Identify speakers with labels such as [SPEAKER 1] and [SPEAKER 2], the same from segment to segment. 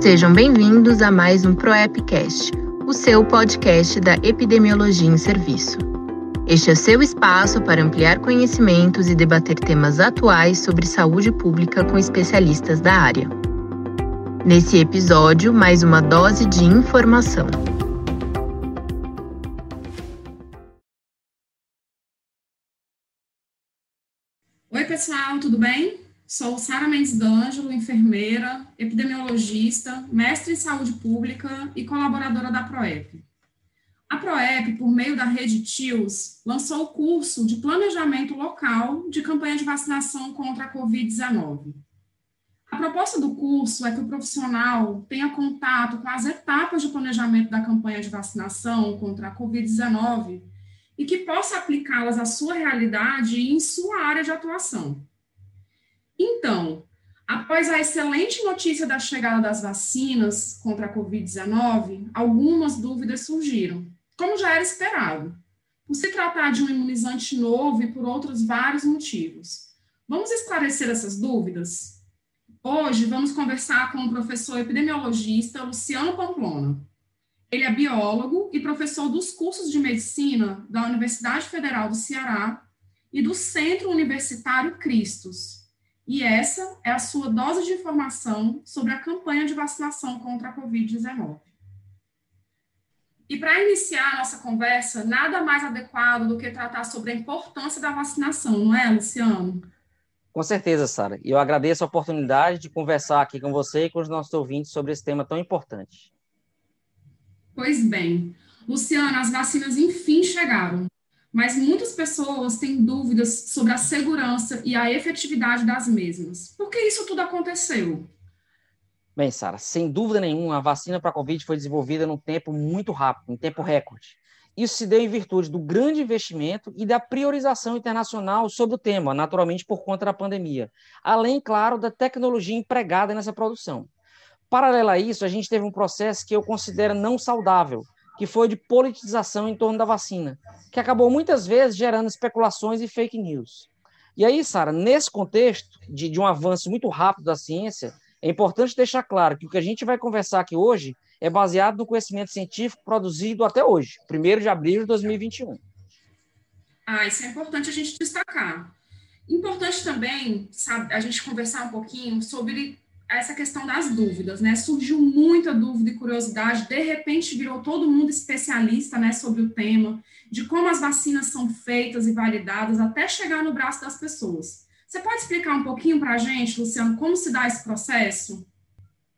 [SPEAKER 1] Sejam bem-vindos a mais um ProEpcast, o seu podcast da epidemiologia em serviço. Este é seu espaço para ampliar conhecimentos e debater temas atuais sobre saúde pública com especialistas da área. Nesse episódio, mais uma dose de informação.
[SPEAKER 2] Oi, pessoal, tudo bem? Sou Sara Mendes D'Angelo, enfermeira, epidemiologista, mestre em saúde pública e colaboradora da PROEP. A PROEP, por meio da rede TIOS, lançou o curso de planejamento local de campanha de vacinação contra a Covid-19. A proposta do curso é que o profissional tenha contato com as etapas de planejamento da campanha de vacinação contra a Covid-19 e que possa aplicá-las à sua realidade e em sua área de atuação. Então, após a excelente notícia da chegada das vacinas contra a Covid-19, algumas dúvidas surgiram, como já era esperado, por se tratar de um imunizante novo e por outros vários motivos. Vamos esclarecer essas dúvidas? Hoje vamos conversar com o professor epidemiologista Luciano Pamplona. Ele é biólogo e professor dos cursos de medicina da Universidade Federal do Ceará e do Centro Universitário Cristos, e essa é a sua dose de informação sobre a campanha de vacinação contra a Covid-19. E para iniciar a nossa conversa, nada mais adequado do que tratar sobre a importância da vacinação, não é, Luciano?
[SPEAKER 3] Com certeza, Sara. E eu agradeço a oportunidade de conversar aqui com você e com os nossos ouvintes sobre esse tema tão importante.
[SPEAKER 2] Pois bem, Luciano, as vacinas enfim chegaram mas muitas pessoas têm dúvidas sobre a segurança e a efetividade das mesmas. Por que isso tudo aconteceu?
[SPEAKER 3] Bem, Sara, sem dúvida nenhuma, a vacina para a Covid foi desenvolvida num tempo muito rápido, em tempo recorde. Isso se deu em virtude do grande investimento e da priorização internacional sobre o tema, naturalmente por conta da pandemia, além, claro, da tecnologia empregada nessa produção. Paralelo a isso, a gente teve um processo que eu considero não saudável, que foi de politização em torno da vacina, que acabou muitas vezes gerando especulações e fake news. E aí, Sara, nesse contexto de, de um avanço muito rápido da ciência, é importante deixar claro que o que a gente vai conversar aqui hoje é baseado no conhecimento científico produzido até hoje, 1 de abril de 2021.
[SPEAKER 2] Ah, isso é importante a gente destacar. Importante também sabe, a gente conversar um pouquinho sobre essa questão das dúvidas, né? Surgiu muita dúvida e curiosidade, de repente virou todo mundo especialista, né, sobre o tema, de como as vacinas são feitas e validadas até chegar no braço das pessoas. Você pode explicar um pouquinho para a gente, Luciano, como se dá esse processo?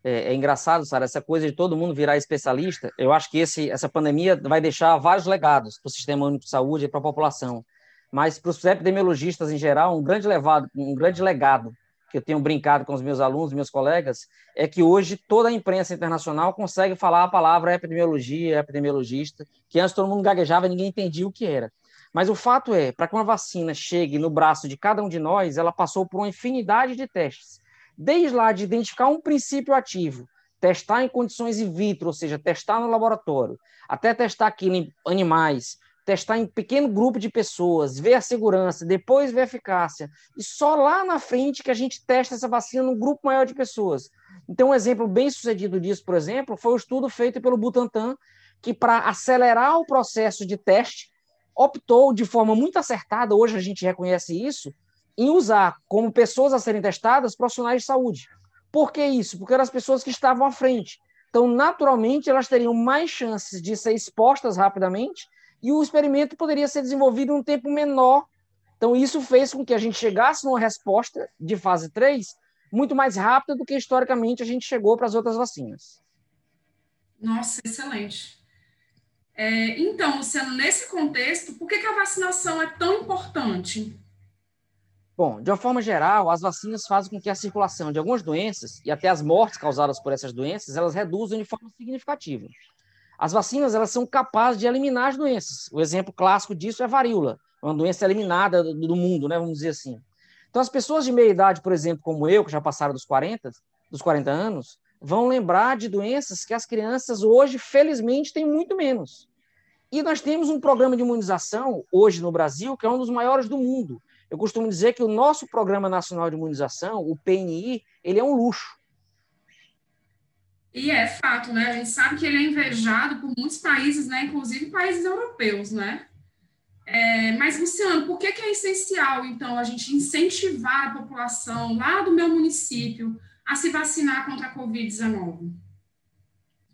[SPEAKER 3] É, é, engraçado, Sara, essa coisa de todo mundo virar especialista. Eu acho que esse, essa pandemia vai deixar vários legados para o sistema único de saúde e para a população. Mas para os epidemiologistas em geral, um grande, levado, um grande legado que eu tenho brincado com os meus alunos, meus colegas, é que hoje toda a imprensa internacional consegue falar a palavra epidemiologia, epidemiologista, que antes todo mundo gaguejava e ninguém entendia o que era. Mas o fato é, para que uma vacina chegue no braço de cada um de nós, ela passou por uma infinidade de testes. Desde lá de identificar um princípio ativo, testar em condições in vitro, ou seja, testar no laboratório, até testar aquilo em animais, testar em pequeno grupo de pessoas, ver a segurança, depois ver a eficácia. E só lá na frente que a gente testa essa vacina num grupo maior de pessoas. Então, um exemplo bem sucedido disso, por exemplo, foi o estudo feito pelo Butantan, que para acelerar o processo de teste, optou de forma muito acertada, hoje a gente reconhece isso, em usar como pessoas a serem testadas profissionais de saúde. Por que isso? Porque eram as pessoas que estavam à frente. Então, naturalmente, elas teriam mais chances de ser expostas rapidamente e o experimento poderia ser desenvolvido em um tempo menor. Então, isso fez com que a gente chegasse numa resposta de fase 3 muito mais rápida do que historicamente a gente chegou para as outras vacinas.
[SPEAKER 2] Nossa, excelente. É, então, Luciano, nesse contexto, por que, que a vacinação é tão importante?
[SPEAKER 3] Bom, de uma forma geral, as vacinas fazem com que a circulação de algumas doenças e até as mortes causadas por essas doenças, elas reduzam de forma significativa. As vacinas elas são capazes de eliminar as doenças. O exemplo clássico disso é a varíola, uma doença eliminada do, do mundo, né, vamos dizer assim. Então, as pessoas de meia idade, por exemplo, como eu, que já passaram dos 40, dos 40 anos, vão lembrar de doenças que as crianças hoje, felizmente, têm muito menos. E nós temos um programa de imunização hoje no Brasil que é um dos maiores do mundo. Eu costumo dizer que o nosso Programa Nacional de Imunização, o PNI, ele é um luxo.
[SPEAKER 2] E é fato, né? A gente sabe que ele é invejado por muitos países, né? Inclusive países europeus, né? É, mas, Luciano, por que, que é essencial, então, a gente incentivar a população lá do meu município a se vacinar contra a Covid-19?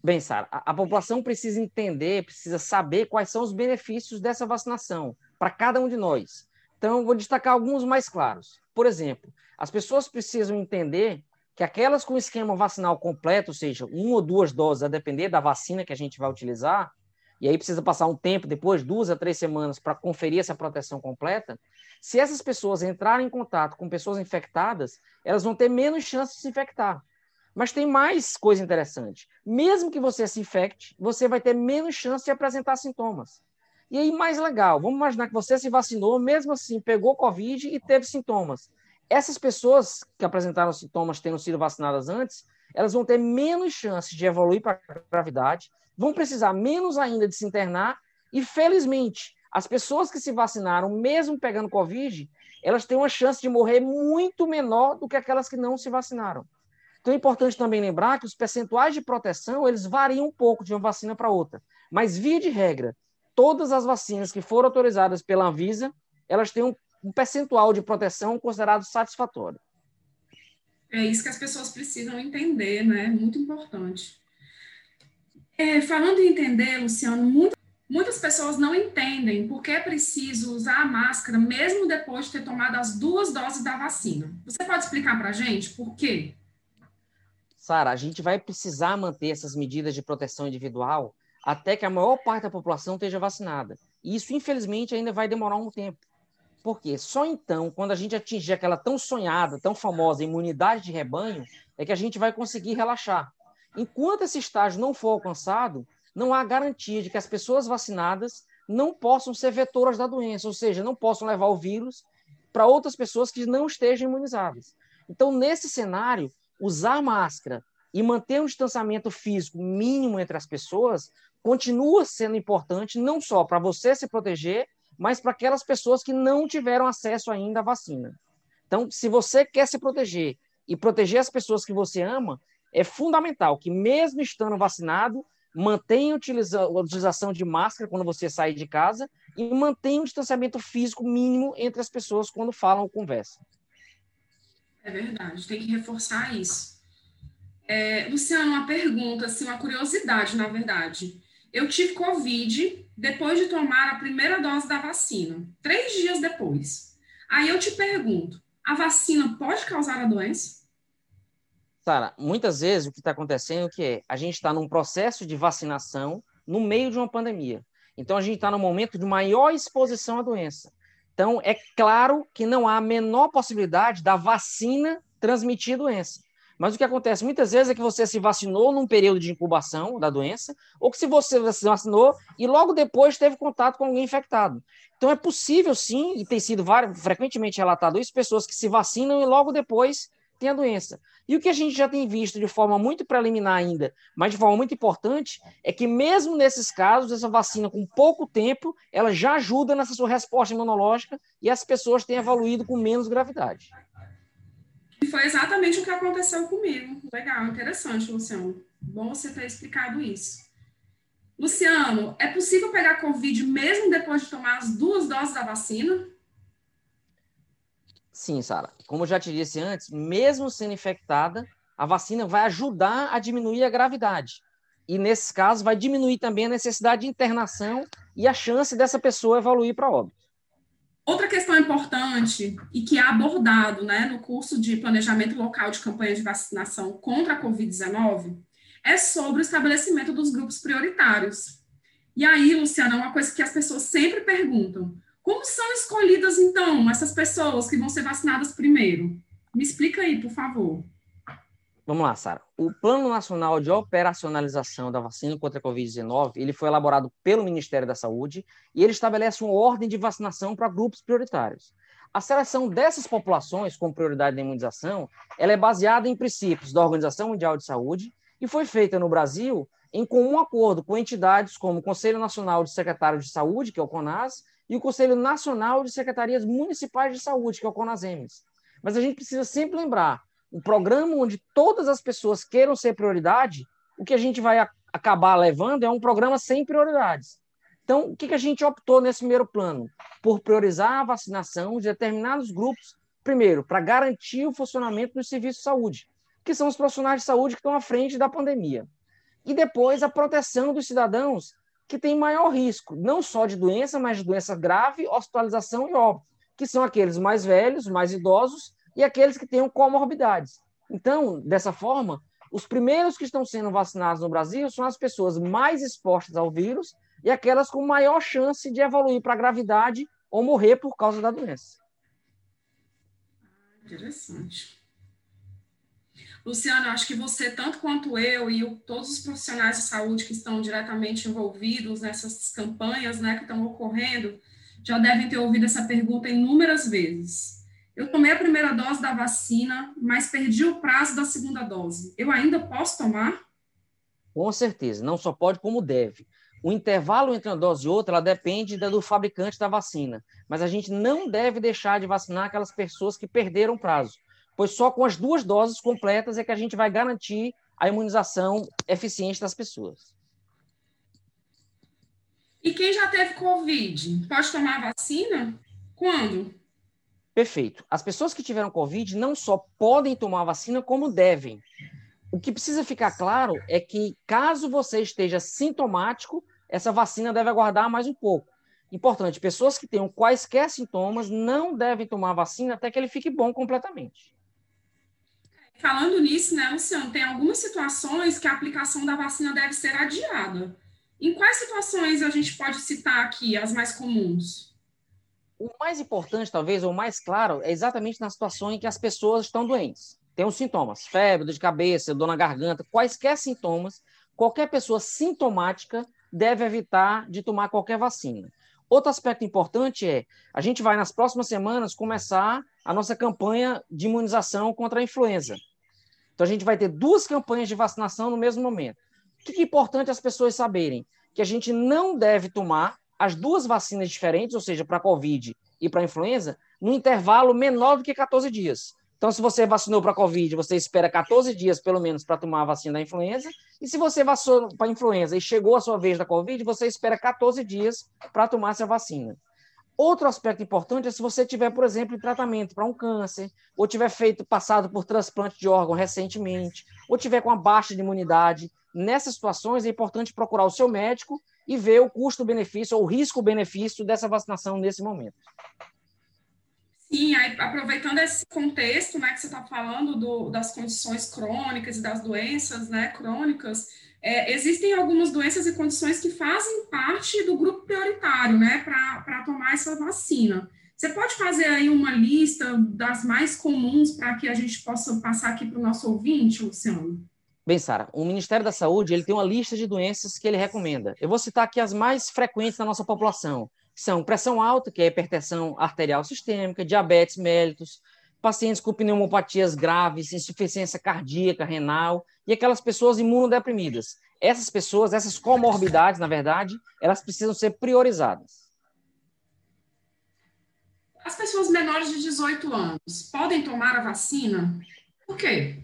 [SPEAKER 3] Bem, Sara, a, a, população precisa entender, precisa saber quais são os benefícios dessa vacinação para cada um de nós. Então, vou destacar alguns mais claros. Por exemplo, as pessoas precisam entender que aquelas com esquema vacinal completo, ou seja, uma ou duas doses, a depender da vacina que a gente vai utilizar, e aí precisa passar um tempo, depois, duas a três semanas, para conferir essa proteção completa. Se essas pessoas entrarem em contato com pessoas infectadas, elas vão ter menos chance de se infectar. Mas tem mais coisa interessante. Mesmo que você se infecte, você vai ter menos chance de apresentar sintomas. E aí, mais legal, vamos imaginar que você se vacinou, mesmo assim, pegou Covid e teve sintomas. Essas pessoas que apresentaram sintomas tendo sido vacinadas antes, elas vão ter menos chance de evoluir para a gravidade, vão precisar menos ainda de se internar, e felizmente, as pessoas que se vacinaram, mesmo pegando Covid, elas têm uma chance de morrer muito menor do que aquelas que não se vacinaram. Então é importante também lembrar que os percentuais de proteção, eles variam um pouco de uma vacina para outra. Mas, via de regra, todas as vacinas que foram autorizadas pela Anvisa, elas têm um, um percentual de proteção considerado satisfatório.
[SPEAKER 2] É isso que as pessoas precisam entender, né? Muito importante. É, falando em entender, Luciano, muito, muitas pessoas não entendem por que é preciso usar a máscara mesmo depois de ter tomado as duas doses da vacina. Você pode explicar para a gente por quê?
[SPEAKER 3] Sara, a gente vai precisar manter essas medidas de proteção individual até que a maior parte da população esteja vacinada. E isso, infelizmente, ainda vai demorar um tempo. Porque só então, quando a gente atingir aquela tão sonhada, tão famosa imunidade de rebanho, é que a gente vai conseguir relaxar. Enquanto esse estágio não for alcançado, não há garantia de que as pessoas vacinadas não possam ser vetoras da doença, ou seja, não possam levar o vírus para outras pessoas que não estejam imunizadas. Então, nesse cenário, usar máscara e manter um distanciamento físico mínimo entre as pessoas continua sendo importante não só para você se proteger, mas para aquelas pessoas que não tiveram acesso ainda à vacina. Então, se você quer se proteger e proteger as pessoas que você ama, é fundamental que, mesmo estando vacinado, mantenha a utilização de máscara quando você sair de casa e mantenha um distanciamento físico mínimo entre as pessoas quando falam ou conversam.
[SPEAKER 2] É verdade, tem que reforçar isso. É, Luciano, uma pergunta, assim, uma curiosidade, na verdade. Eu tive Covid depois de tomar a primeira dose da vacina, três dias depois. Aí eu te pergunto: a vacina pode causar a doença?
[SPEAKER 3] Sara, muitas vezes o que está acontecendo é que a gente está num processo de vacinação no meio de uma pandemia. Então a gente está no momento de maior exposição à doença. Então é claro que não há a menor possibilidade da vacina transmitir doença. Mas o que acontece muitas vezes é que você se vacinou num período de incubação da doença, ou que se você se vacinou e logo depois teve contato com alguém infectado. Então é possível sim, e tem sido frequentemente relatado isso, pessoas que se vacinam e logo depois têm a doença. E o que a gente já tem visto de forma muito preliminar ainda, mas de forma muito importante, é que mesmo nesses casos, essa vacina com pouco tempo, ela já ajuda nessa sua resposta imunológica e as pessoas têm evoluído com menos gravidade.
[SPEAKER 2] E foi exatamente o que aconteceu comigo. Legal, interessante, Luciano. Bom você ter explicado isso. Luciano, é possível pegar Covid mesmo depois de tomar as duas doses da vacina?
[SPEAKER 3] Sim, Sara. Como eu já te disse antes, mesmo sendo infectada, a vacina vai ajudar a diminuir a gravidade. E, nesses casos, vai diminuir também a necessidade de internação e a chance dessa pessoa evoluir para óbito.
[SPEAKER 2] Outra questão importante e que é abordado né, no curso de planejamento local de campanha de vacinação contra a Covid-19 é sobre o estabelecimento dos grupos prioritários. E aí, Luciana, é uma coisa que as pessoas sempre perguntam: como são escolhidas, então, essas pessoas que vão ser vacinadas primeiro? Me explica aí, por favor.
[SPEAKER 3] Vamos lá, Sara. O Plano Nacional de Operacionalização da Vacina contra a Covid-19, ele foi elaborado pelo Ministério da Saúde e ele estabelece uma ordem de vacinação para grupos prioritários. A seleção dessas populações com prioridade de imunização, ela é baseada em princípios da Organização Mundial de Saúde e foi feita no Brasil em comum acordo com entidades como o Conselho Nacional de Secretários de Saúde, que é o CONAS, e o Conselho Nacional de Secretarias Municipais de Saúde, que é o CONASEMES. Mas a gente precisa sempre lembrar um programa onde todas as pessoas queiram ser prioridade, o que a gente vai acabar levando é um programa sem prioridades. Então, o que, que a gente optou nesse primeiro plano? Por priorizar a vacinação de determinados grupos, primeiro, para garantir o funcionamento dos serviços de saúde, que são os profissionais de saúde que estão à frente da pandemia. E depois, a proteção dos cidadãos que têm maior risco, não só de doença, mas de doença grave, hospitalização e óbito, que são aqueles mais velhos, mais idosos e aqueles que têm comorbidades. Então, dessa forma, os primeiros que estão sendo vacinados no Brasil são as pessoas mais expostas ao vírus e aquelas com maior chance de evoluir para a gravidade ou morrer por causa da doença.
[SPEAKER 2] Interessante. Luciano, acho que você, tanto quanto eu e o, todos os profissionais de saúde que estão diretamente envolvidos nessas campanhas né, que estão ocorrendo, já devem ter ouvido essa pergunta inúmeras vezes. Eu tomei a primeira dose da vacina, mas perdi o prazo da segunda dose. Eu ainda posso tomar?
[SPEAKER 3] Com certeza, não só pode, como deve. O intervalo entre uma dose e outra depende do fabricante da vacina, mas a gente não deve deixar de vacinar aquelas pessoas que perderam o prazo, pois só com as duas doses completas é que a gente vai garantir a imunização eficiente das pessoas.
[SPEAKER 2] E quem já teve Covid, pode tomar a vacina? Quando?
[SPEAKER 3] Perfeito. As pessoas que tiveram Covid não só podem tomar a vacina, como devem. O que precisa ficar claro é que, caso você esteja sintomático, essa vacina deve aguardar mais um pouco. Importante, pessoas que tenham quaisquer sintomas não devem tomar vacina até que ele fique bom completamente.
[SPEAKER 2] Falando nisso, né, Luciano, tem algumas situações que a aplicação da vacina deve ser adiada. Em quais situações a gente pode citar aqui as mais comuns?
[SPEAKER 3] O mais importante, talvez, ou mais claro, é exatamente na situação em que as pessoas estão doentes. Tem os sintomas, febre, dor de cabeça, dor na garganta, quaisquer sintomas, qualquer pessoa sintomática deve evitar de tomar qualquer vacina. Outro aspecto importante é, a gente vai nas próximas semanas começar a nossa campanha de imunização contra a influenza. Então a gente vai ter duas campanhas de vacinação no mesmo momento. O que é importante as pessoas saberem? Que a gente não deve tomar as duas vacinas diferentes, ou seja, para a Covid e para a influenza, num intervalo menor do que 14 dias. Então, se você vacinou para a Covid, você espera 14 dias, pelo menos, para tomar a vacina da influenza. E se você vacinou para a influenza e chegou a sua vez da Covid, você espera 14 dias para tomar essa vacina. Outro aspecto importante é se você tiver, por exemplo, em tratamento para um câncer, ou tiver feito passado por transplante de órgão recentemente, ou tiver com a baixa de imunidade. Nessas situações é importante procurar o seu médico e ver o custo-benefício ou o risco-benefício dessa vacinação nesse momento.
[SPEAKER 2] Sim, aí, aproveitando esse contexto né, que você está falando do, das condições crônicas e das doenças né, crônicas, é, existem algumas doenças e condições que fazem parte do grupo prioritário né, para tomar essa vacina. Você pode fazer aí uma lista das mais comuns para que a gente possa passar aqui para o nosso ouvinte, Luciano?
[SPEAKER 3] Bem, Sara, o Ministério da Saúde ele tem uma lista de doenças que ele recomenda. Eu vou citar aqui as mais frequentes na nossa população. São pressão alta, que é hipertensão arterial sistêmica, diabetes mellitus, pacientes com pneumopatias graves, insuficiência cardíaca, renal e aquelas pessoas imunodeprimidas. Essas pessoas, essas comorbidades, na verdade, elas precisam ser priorizadas.
[SPEAKER 2] As pessoas menores de 18 anos podem tomar a vacina? Por quê?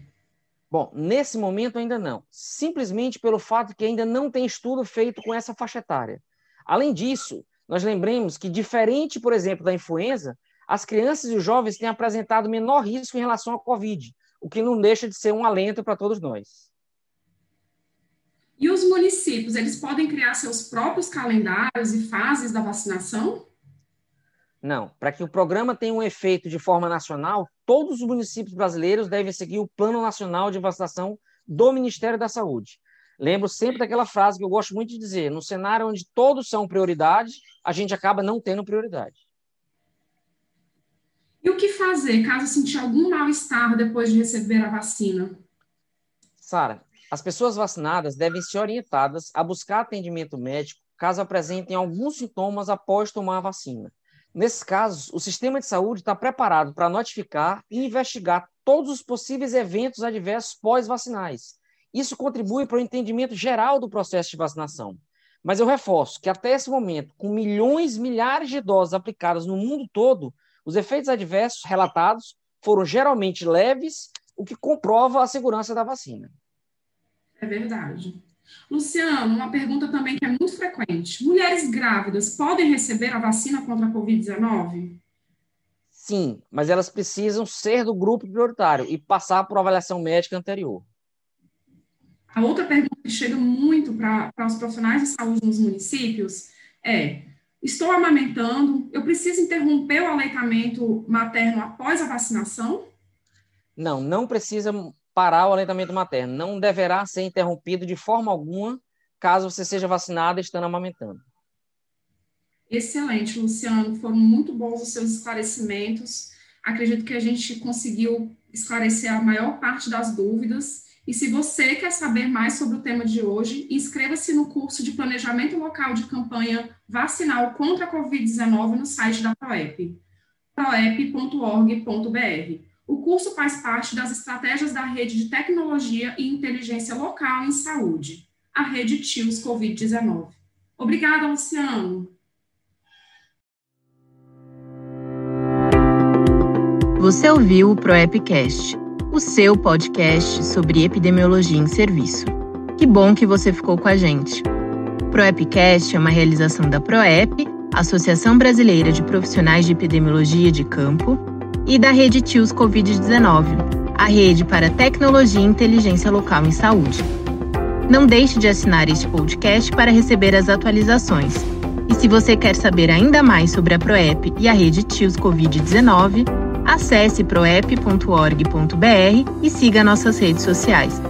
[SPEAKER 3] Bom, nesse momento ainda não, simplesmente pelo fato que ainda não tem estudo feito com essa faixa etária. Além disso, nós lembremos que, diferente, por exemplo, da influenza, as crianças e os jovens têm apresentado menor risco em relação à Covid, o que não deixa de ser um alento para todos nós.
[SPEAKER 2] E os municípios, eles podem criar seus próprios calendários e fases da vacinação?
[SPEAKER 3] Não. Para que o programa tenha um efeito de forma nacional, todos os municípios brasileiros devem seguir o Plano Nacional de Vacinação do Ministério da Saúde. Lembro sempre daquela frase que eu gosto muito de dizer: no cenário onde todos são prioridade, a gente acaba não tendo prioridade.
[SPEAKER 2] E o que fazer caso sentir algum mal-estar depois de receber a vacina?
[SPEAKER 3] Sara, as pessoas vacinadas devem ser orientadas a buscar atendimento médico caso apresentem alguns sintomas após tomar a vacina. Nesses casos, o sistema de saúde está preparado para notificar e investigar todos os possíveis eventos adversos pós-vacinais. Isso contribui para o entendimento geral do processo de vacinação. Mas eu reforço que até esse momento, com milhões, milhares de doses aplicadas no mundo todo, os efeitos adversos relatados foram geralmente leves, o que comprova a segurança da vacina.
[SPEAKER 2] É verdade. Luciano, uma pergunta também que é muito frequente. Mulheres grávidas podem receber a vacina contra a Covid-19?
[SPEAKER 3] Sim, mas elas precisam ser do grupo prioritário e passar por avaliação médica anterior.
[SPEAKER 2] A outra pergunta que chega muito para os profissionais de saúde nos municípios é: estou amamentando, eu preciso interromper o aleitamento materno após a vacinação?
[SPEAKER 3] Não, não precisa parar o aleitamento materno. Não deverá ser interrompido de forma alguma caso você seja vacinada estando amamentando.
[SPEAKER 2] Excelente, Luciano. Foram muito bons os seus esclarecimentos. Acredito que a gente conseguiu esclarecer a maior parte das dúvidas. E se você quer saber mais sobre o tema de hoje, inscreva-se no curso de Planejamento Local de Campanha Vacinal contra a Covid-19 no site da ProEP, proep.org.br. O curso faz parte das estratégias da Rede de Tecnologia e Inteligência Local em Saúde, a Rede TIOS Covid-19. Obrigada, Luciano.
[SPEAKER 1] Você ouviu o ProEpcast o seu podcast sobre epidemiologia em serviço. Que bom que você ficou com a gente. ProEpcast é uma realização da ProEP, Associação Brasileira de Profissionais de Epidemiologia de Campo, e da Rede TIOS Covid-19, a rede para tecnologia e inteligência local em saúde. Não deixe de assinar este podcast para receber as atualizações. E se você quer saber ainda mais sobre a ProEP e a rede TIOS Covid-19, Acesse proep.org.br e siga nossas redes sociais.